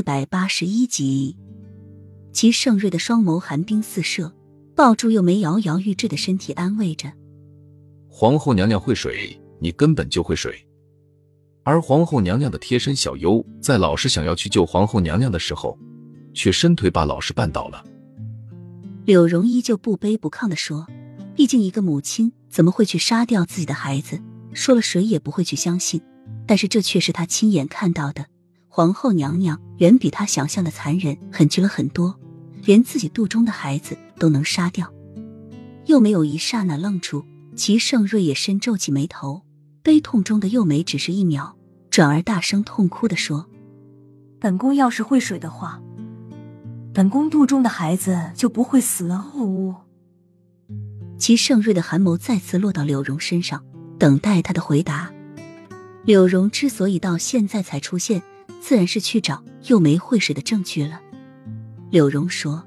四百八十一集，齐盛瑞的双眸寒冰四射，抱住又没摇摇欲坠的身体，安慰着：“皇后娘娘会水，你根本就会水。”而皇后娘娘的贴身小优，在老师想要去救皇后娘娘的时候，却伸腿把老师绊倒了。柳荣依旧不卑不亢的说：“毕竟一个母亲怎么会去杀掉自己的孩子？说了谁也不会去相信。但是这却是他亲眼看到的。”皇后娘娘远比她想象的残忍狠绝了很多，连自己肚中的孩子都能杀掉。又没有一刹那愣住，齐盛瑞也深皱起眉头，悲痛中的幼梅只是一秒，转而大声痛哭的说：“本宫要是会水的话，本宫肚中的孩子就不会死了。”呜呜。齐盛瑞的寒眸再次落到柳荣身上，等待他的回答。柳荣之所以到现在才出现。自然是去找又没会水的证据了。柳荣说：“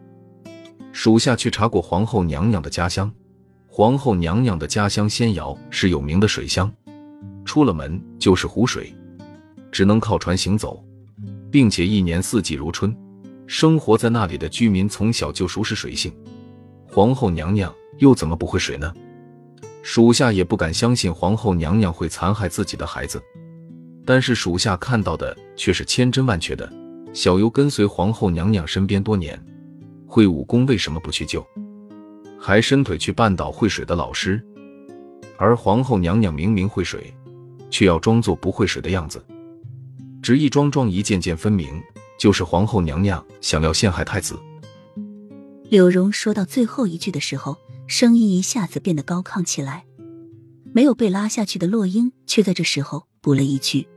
属下去查过皇后娘娘的家乡，皇后娘娘的家乡仙瑶是有名的水乡，出了门就是湖水，只能靠船行走，并且一年四季如春。生活在那里的居民从小就熟识水性，皇后娘娘又怎么不会水呢？属下也不敢相信皇后娘娘会残害自己的孩子。”但是属下看到的却是千真万确的。小优跟随皇后娘娘身边多年，会武功为什么不去救，还伸腿去绊倒会水的老师？而皇后娘娘明明会水，却要装作不会水的样子，只一桩桩一件件分明，就是皇后娘娘想要陷害太子。柳荣说到最后一句的时候，声音一下子变得高亢起来。没有被拉下去的洛英却在这时候补了一句。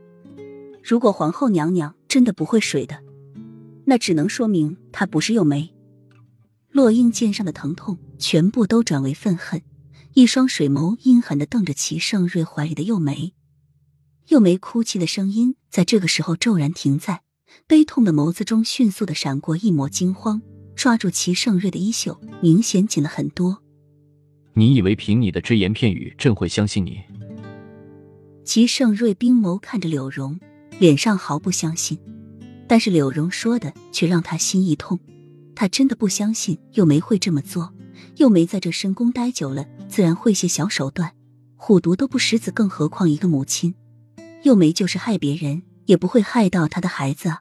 如果皇后娘娘真的不会水的，那只能说明她不是幼梅。洛英肩上的疼痛全部都转为愤恨，一双水眸阴狠的瞪着齐盛瑞怀里的幼梅。幼梅哭泣的声音在这个时候骤然停在，悲痛的眸子中迅速的闪过一抹惊慌，抓住齐盛瑞的衣袖，明显紧了很多。你以为凭你的只言片语，朕会相信你？齐盛瑞冰眸看着柳荣。脸上毫不相信，但是柳荣说的却让他心一痛。他真的不相信又梅会这么做。又梅在这深宫待久了，自然会些小手段。虎毒都不食子，更何况一个母亲。又梅就是害别人，也不会害到他的孩子啊。